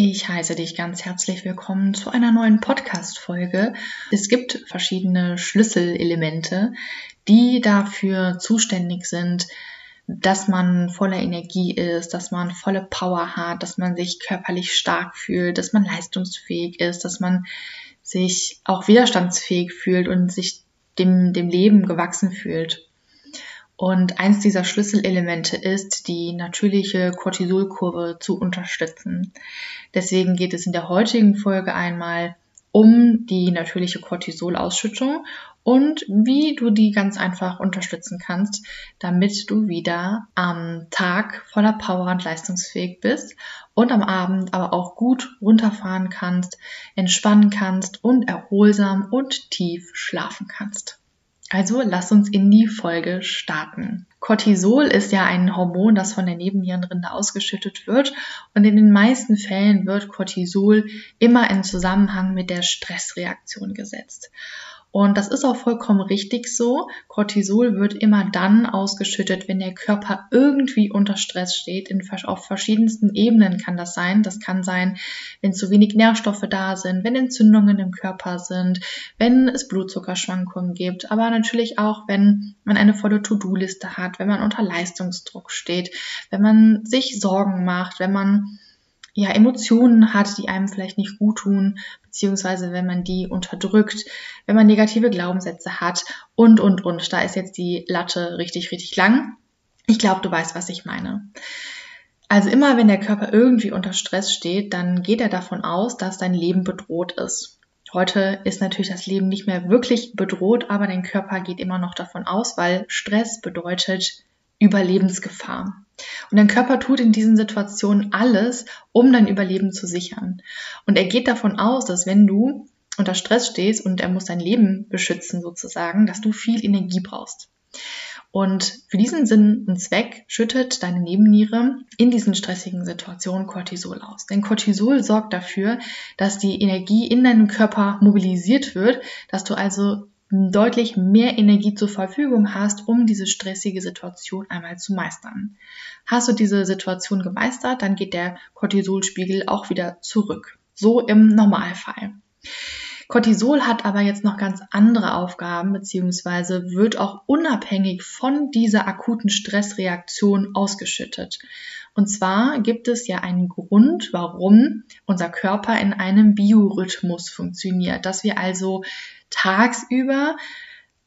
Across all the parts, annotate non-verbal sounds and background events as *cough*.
Ich heiße dich ganz herzlich willkommen zu einer neuen Podcast-Folge. Es gibt verschiedene Schlüsselelemente, die dafür zuständig sind, dass man voller Energie ist, dass man volle Power hat, dass man sich körperlich stark fühlt, dass man leistungsfähig ist, dass man sich auch widerstandsfähig fühlt und sich dem, dem Leben gewachsen fühlt. Und eins dieser Schlüsselelemente ist, die natürliche Cortisolkurve zu unterstützen. Deswegen geht es in der heutigen Folge einmal um die natürliche Cortisolausschüttung und wie du die ganz einfach unterstützen kannst, damit du wieder am Tag voller Power und leistungsfähig bist und am Abend aber auch gut runterfahren kannst, entspannen kannst und erholsam und tief schlafen kannst. Also lass uns in die Folge starten. Cortisol ist ja ein Hormon, das von der Nebennierenrinde ausgeschüttet wird und in den meisten Fällen wird Cortisol immer in Zusammenhang mit der Stressreaktion gesetzt. Und das ist auch vollkommen richtig so. Cortisol wird immer dann ausgeschüttet, wenn der Körper irgendwie unter Stress steht. In, auf verschiedensten Ebenen kann das sein. Das kann sein, wenn zu wenig Nährstoffe da sind, wenn Entzündungen im Körper sind, wenn es Blutzuckerschwankungen gibt, aber natürlich auch, wenn man eine volle To-Do-Liste hat, wenn man unter Leistungsdruck steht, wenn man sich Sorgen macht, wenn man ja, Emotionen hat, die einem vielleicht nicht gut tun, beziehungsweise wenn man die unterdrückt, wenn man negative Glaubenssätze hat und, und, und. Da ist jetzt die Latte richtig, richtig lang. Ich glaube, du weißt, was ich meine. Also immer, wenn der Körper irgendwie unter Stress steht, dann geht er davon aus, dass dein Leben bedroht ist. Heute ist natürlich das Leben nicht mehr wirklich bedroht, aber dein Körper geht immer noch davon aus, weil Stress bedeutet Überlebensgefahr. Und dein Körper tut in diesen Situationen alles, um dein Überleben zu sichern. Und er geht davon aus, dass wenn du unter Stress stehst und er muss dein Leben beschützen sozusagen, dass du viel Energie brauchst. Und für diesen Sinn und Zweck schüttet deine Nebenniere in diesen stressigen Situationen Cortisol aus. Denn Cortisol sorgt dafür, dass die Energie in deinem Körper mobilisiert wird, dass du also deutlich mehr Energie zur Verfügung hast, um diese stressige Situation einmal zu meistern. Hast du diese Situation gemeistert, dann geht der Cortisolspiegel auch wieder zurück. So im Normalfall. Cortisol hat aber jetzt noch ganz andere Aufgaben, beziehungsweise wird auch unabhängig von dieser akuten Stressreaktion ausgeschüttet. Und zwar gibt es ja einen Grund, warum unser Körper in einem Biorhythmus funktioniert, dass wir also tagsüber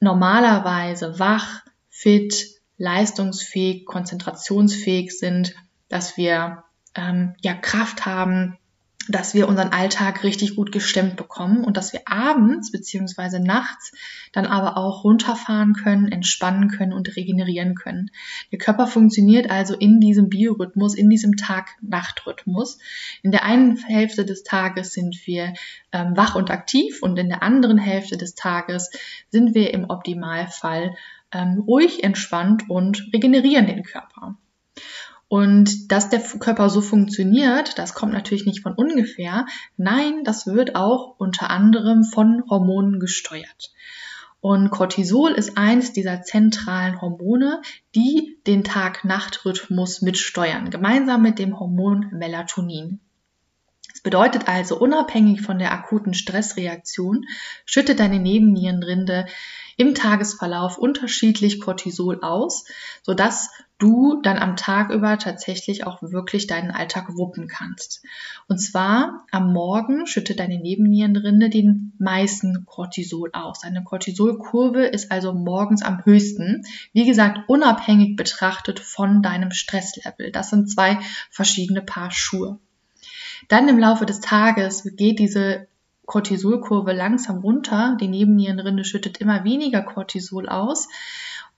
normalerweise wach, fit, leistungsfähig, konzentrationsfähig sind, dass wir ähm, ja Kraft haben, dass wir unseren Alltag richtig gut gestemmt bekommen und dass wir abends beziehungsweise nachts dann aber auch runterfahren können, entspannen können und regenerieren können. Der Körper funktioniert also in diesem Biorhythmus, in diesem Tag-Nacht-Rhythmus. In der einen Hälfte des Tages sind wir ähm, wach und aktiv und in der anderen Hälfte des Tages sind wir im Optimalfall ähm, ruhig, entspannt und regenerieren den Körper. Und dass der Körper so funktioniert, das kommt natürlich nicht von ungefähr. Nein, das wird auch unter anderem von Hormonen gesteuert. Und Cortisol ist eins dieser zentralen Hormone, die den Tag-Nacht-Rhythmus mitsteuern, gemeinsam mit dem Hormon Melatonin. Das bedeutet also, unabhängig von der akuten Stressreaktion schüttet deine Nebennierenrinde im Tagesverlauf unterschiedlich Cortisol aus, sodass du dann am Tag über tatsächlich auch wirklich deinen Alltag wuppen kannst. Und zwar am Morgen schüttet deine Nebennierenrinde den meisten Cortisol aus. Deine Cortisolkurve ist also morgens am höchsten. Wie gesagt, unabhängig betrachtet von deinem Stresslevel. Das sind zwei verschiedene Paar Schuhe. Dann im Laufe des Tages geht diese Cortisolkurve langsam runter. Die Nebennierenrinde schüttet immer weniger Cortisol aus.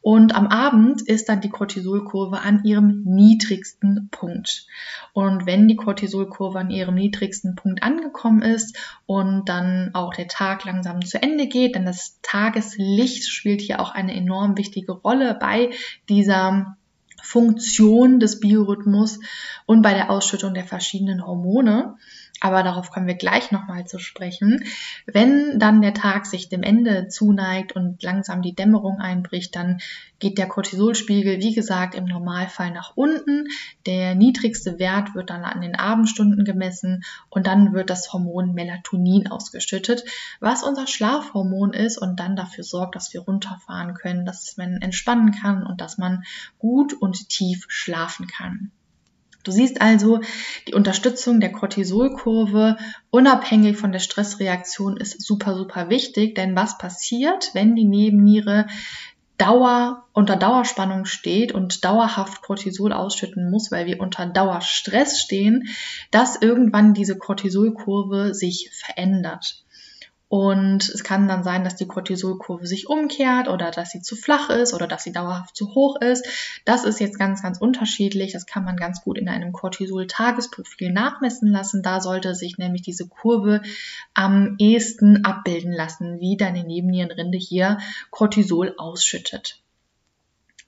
Und am Abend ist dann die Cortisolkurve an ihrem niedrigsten Punkt. Und wenn die Cortisolkurve an ihrem niedrigsten Punkt angekommen ist und dann auch der Tag langsam zu Ende geht, denn das Tageslicht spielt hier auch eine enorm wichtige Rolle bei dieser Funktion des Biorhythmus und bei der Ausschüttung der verschiedenen Hormone. Aber darauf kommen wir gleich nochmal zu sprechen. Wenn dann der Tag sich dem Ende zuneigt und langsam die Dämmerung einbricht, dann geht der Cortisolspiegel, wie gesagt, im Normalfall nach unten. Der niedrigste Wert wird dann an den Abendstunden gemessen und dann wird das Hormon Melatonin ausgeschüttet, was unser Schlafhormon ist und dann dafür sorgt, dass wir runterfahren können, dass man entspannen kann und dass man gut und tief schlafen kann. Du siehst also, die Unterstützung der Cortisolkurve unabhängig von der Stressreaktion ist super, super wichtig, denn was passiert, wenn die Nebenniere Dauer, unter Dauerspannung steht und dauerhaft Cortisol ausschütten muss, weil wir unter Dauerstress stehen, dass irgendwann diese Cortisolkurve sich verändert. Und es kann dann sein, dass die Cortisolkurve sich umkehrt oder dass sie zu flach ist oder dass sie dauerhaft zu hoch ist. Das ist jetzt ganz, ganz unterschiedlich. Das kann man ganz gut in einem Cortisol-Tagesprofil nachmessen lassen. Da sollte sich nämlich diese Kurve am ehesten abbilden lassen, wie deine Nebennierenrinde hier Cortisol ausschüttet.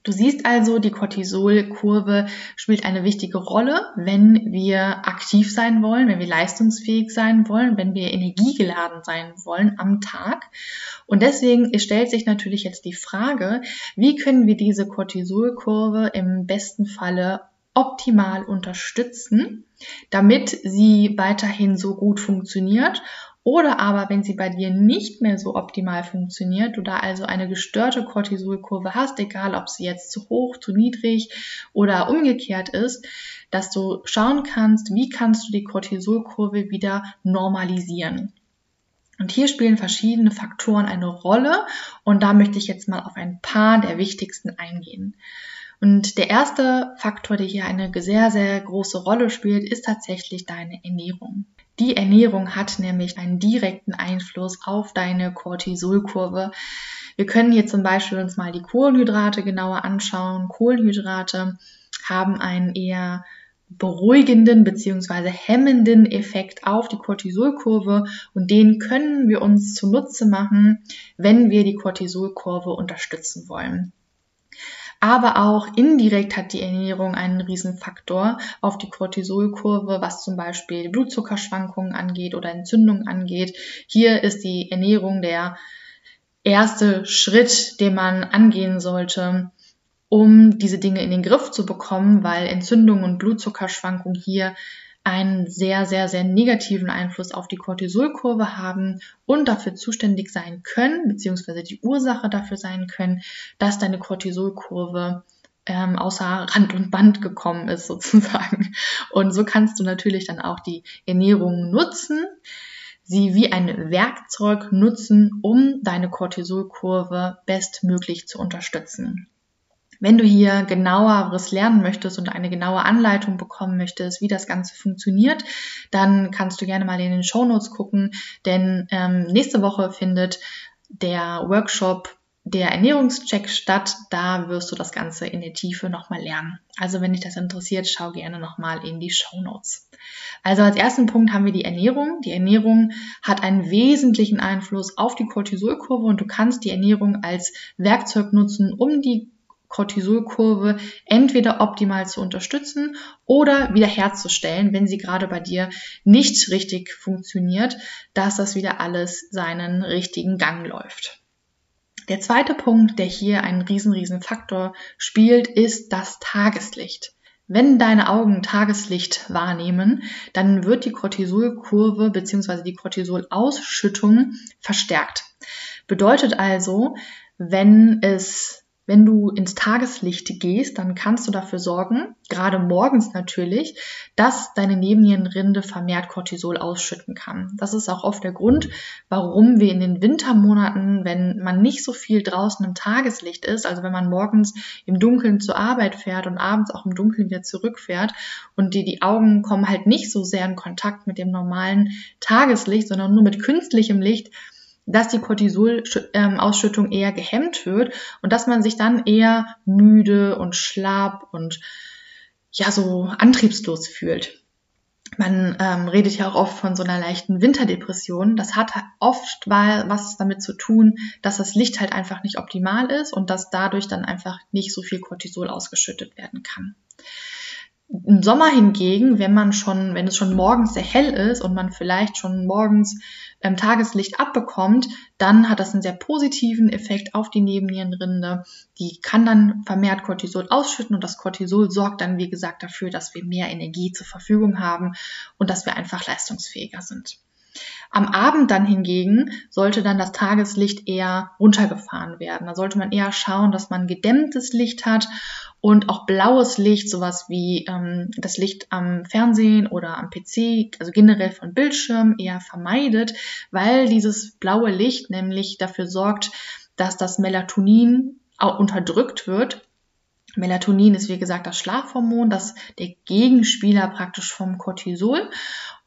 Du siehst also, die Cortisolkurve spielt eine wichtige Rolle, wenn wir aktiv sein wollen, wenn wir leistungsfähig sein wollen, wenn wir energiegeladen sein wollen am Tag. Und deswegen stellt sich natürlich jetzt die Frage, wie können wir diese Cortisolkurve im besten Falle optimal unterstützen, damit sie weiterhin so gut funktioniert oder aber, wenn sie bei dir nicht mehr so optimal funktioniert, du da also eine gestörte Cortisolkurve hast, egal ob sie jetzt zu hoch, zu niedrig oder umgekehrt ist, dass du schauen kannst, wie kannst du die Cortisolkurve wieder normalisieren. Und hier spielen verschiedene Faktoren eine Rolle und da möchte ich jetzt mal auf ein paar der wichtigsten eingehen. Und der erste Faktor, der hier eine sehr, sehr große Rolle spielt, ist tatsächlich deine Ernährung. Die Ernährung hat nämlich einen direkten Einfluss auf deine Cortisolkurve. Wir können hier zum Beispiel uns mal die Kohlenhydrate genauer anschauen. Kohlenhydrate haben einen eher beruhigenden bzw. hemmenden Effekt auf die Cortisolkurve und den können wir uns zunutze machen, wenn wir die Cortisolkurve unterstützen wollen aber auch indirekt hat die Ernährung einen Riesenfaktor auf die Cortisolkurve, was zum Beispiel Blutzuckerschwankungen angeht oder Entzündungen angeht. Hier ist die Ernährung der erste Schritt, den man angehen sollte, um diese Dinge in den Griff zu bekommen, weil Entzündungen und Blutzuckerschwankungen hier einen sehr, sehr, sehr negativen Einfluss auf die Cortisolkurve haben und dafür zuständig sein können, beziehungsweise die Ursache dafür sein können, dass deine Cortisolkurve ähm, außer Rand und Band gekommen ist *laughs* sozusagen. Und so kannst du natürlich dann auch die Ernährung nutzen, sie wie ein Werkzeug nutzen, um deine Cortisolkurve bestmöglich zu unterstützen. Wenn du hier genaueres lernen möchtest und eine genaue Anleitung bekommen möchtest, wie das Ganze funktioniert, dann kannst du gerne mal in den Show Notes gucken, denn ähm, nächste Woche findet der Workshop der Ernährungscheck statt. Da wirst du das Ganze in der Tiefe nochmal lernen. Also wenn dich das interessiert, schau gerne nochmal in die Show Notes. Also als ersten Punkt haben wir die Ernährung. Die Ernährung hat einen wesentlichen Einfluss auf die Cortisolkurve und du kannst die Ernährung als Werkzeug nutzen, um die Cortisolkurve entweder optimal zu unterstützen oder wiederherzustellen, wenn sie gerade bei dir nicht richtig funktioniert, dass das wieder alles seinen richtigen Gang läuft. Der zweite Punkt, der hier einen riesen, riesen Faktor spielt, ist das Tageslicht. Wenn deine Augen Tageslicht wahrnehmen, dann wird die Cortisolkurve bzw. die Cortisolausschüttung verstärkt. Bedeutet also, wenn es wenn du ins Tageslicht gehst, dann kannst du dafür sorgen, gerade morgens natürlich, dass deine Nebennierenrinde vermehrt Cortisol ausschütten kann. Das ist auch oft der Grund, warum wir in den Wintermonaten, wenn man nicht so viel draußen im Tageslicht ist, also wenn man morgens im Dunkeln zur Arbeit fährt und abends auch im Dunkeln wieder zurückfährt und die, die Augen kommen halt nicht so sehr in Kontakt mit dem normalen Tageslicht, sondern nur mit künstlichem Licht, dass die Cortisolausschüttung eher gehemmt wird und dass man sich dann eher müde und schlapp und ja so antriebslos fühlt. Man ähm, redet ja auch oft von so einer leichten Winterdepression. Das hat oft was damit zu tun, dass das Licht halt einfach nicht optimal ist und dass dadurch dann einfach nicht so viel Cortisol ausgeschüttet werden kann. Im Sommer hingegen, wenn man schon, wenn es schon morgens sehr hell ist und man vielleicht schon morgens ähm, Tageslicht abbekommt, dann hat das einen sehr positiven Effekt auf die Nebennierenrinde. Die kann dann vermehrt Cortisol ausschütten und das Cortisol sorgt dann, wie gesagt, dafür, dass wir mehr Energie zur Verfügung haben und dass wir einfach leistungsfähiger sind. Am Abend dann hingegen sollte dann das Tageslicht eher runtergefahren werden. Da sollte man eher schauen, dass man gedämmtes Licht hat und auch blaues Licht, sowas wie ähm, das Licht am Fernsehen oder am PC, also generell von Bildschirm, eher vermeidet, weil dieses blaue Licht nämlich dafür sorgt, dass das Melatonin unterdrückt wird Melatonin ist wie gesagt das Schlafhormon, das der Gegenspieler praktisch vom Cortisol.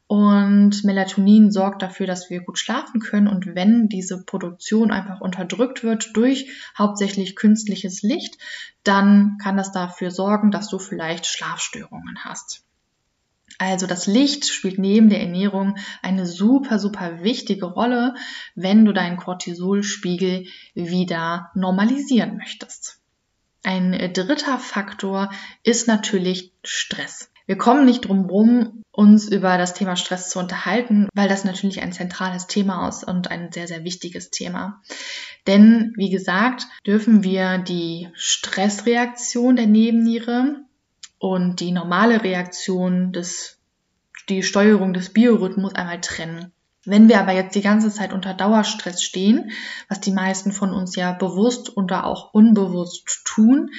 Und Melatonin sorgt dafür, dass wir gut schlafen können. Und wenn diese Produktion einfach unterdrückt wird durch hauptsächlich künstliches Licht, dann kann das dafür sorgen, dass du vielleicht Schlafstörungen hast. Also das Licht spielt neben der Ernährung eine super, super wichtige Rolle, wenn du deinen Cortisolspiegel wieder normalisieren möchtest. Ein dritter Faktor ist natürlich Stress. Wir kommen nicht drum rum, uns über das Thema Stress zu unterhalten, weil das natürlich ein zentrales Thema ist und ein sehr, sehr wichtiges Thema. Denn, wie gesagt, dürfen wir die Stressreaktion der Nebenniere und die normale Reaktion des, die Steuerung des Biorhythmus einmal trennen. Wenn wir aber jetzt die ganze Zeit unter Dauerstress stehen, was die meisten von uns ja bewusst oder auch unbewusst tun,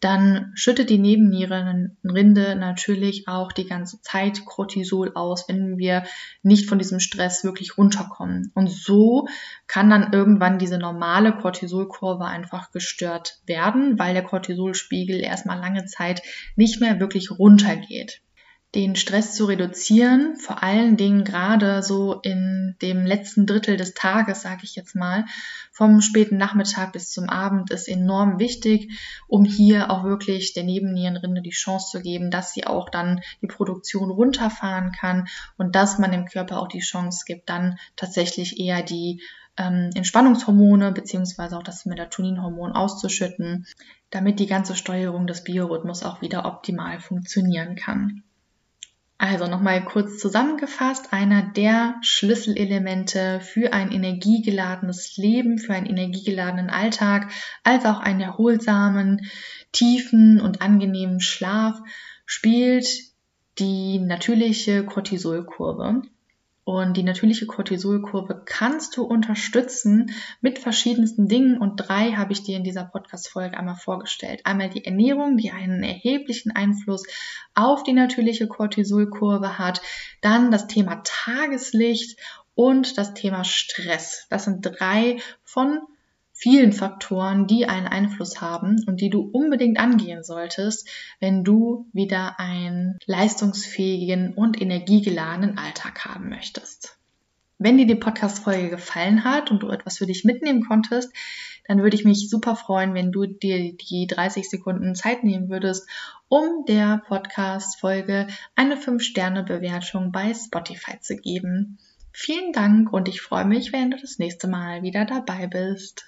dann schüttet die Nebennierenrinde natürlich auch die ganze Zeit Cortisol aus, wenn wir nicht von diesem Stress wirklich runterkommen. Und so kann dann irgendwann diese normale Cortisolkurve einfach gestört werden, weil der Cortisolspiegel erstmal lange Zeit nicht mehr wirklich runtergeht den Stress zu reduzieren, vor allen Dingen gerade so in dem letzten Drittel des Tages, sage ich jetzt mal, vom späten Nachmittag bis zum Abend ist enorm wichtig, um hier auch wirklich der Nebennierenrinde die Chance zu geben, dass sie auch dann die Produktion runterfahren kann und dass man dem Körper auch die Chance gibt, dann tatsächlich eher die ähm, Entspannungshormone beziehungsweise auch das Melatoninhormon auszuschütten, damit die ganze Steuerung des Biorhythmus auch wieder optimal funktionieren kann. Also nochmal kurz zusammengefasst, einer der Schlüsselelemente für ein energiegeladenes Leben, für einen energiegeladenen Alltag, als auch einen erholsamen, tiefen und angenehmen Schlaf spielt die natürliche Cortisolkurve. Und die natürliche Cortisolkurve kannst du unterstützen mit verschiedensten Dingen. Und drei habe ich dir in dieser Podcast-Folge einmal vorgestellt. Einmal die Ernährung, die einen erheblichen Einfluss auf die natürliche Cortisolkurve hat. Dann das Thema Tageslicht und das Thema Stress. Das sind drei von vielen Faktoren, die einen Einfluss haben und die du unbedingt angehen solltest, wenn du wieder einen leistungsfähigen und energiegeladenen Alltag haben möchtest. Wenn dir die Podcast-Folge gefallen hat und du etwas für dich mitnehmen konntest, dann würde ich mich super freuen, wenn du dir die 30 Sekunden Zeit nehmen würdest, um der Podcast-Folge eine 5-Sterne-Bewertung bei Spotify zu geben. Vielen Dank und ich freue mich, wenn du das nächste Mal wieder dabei bist.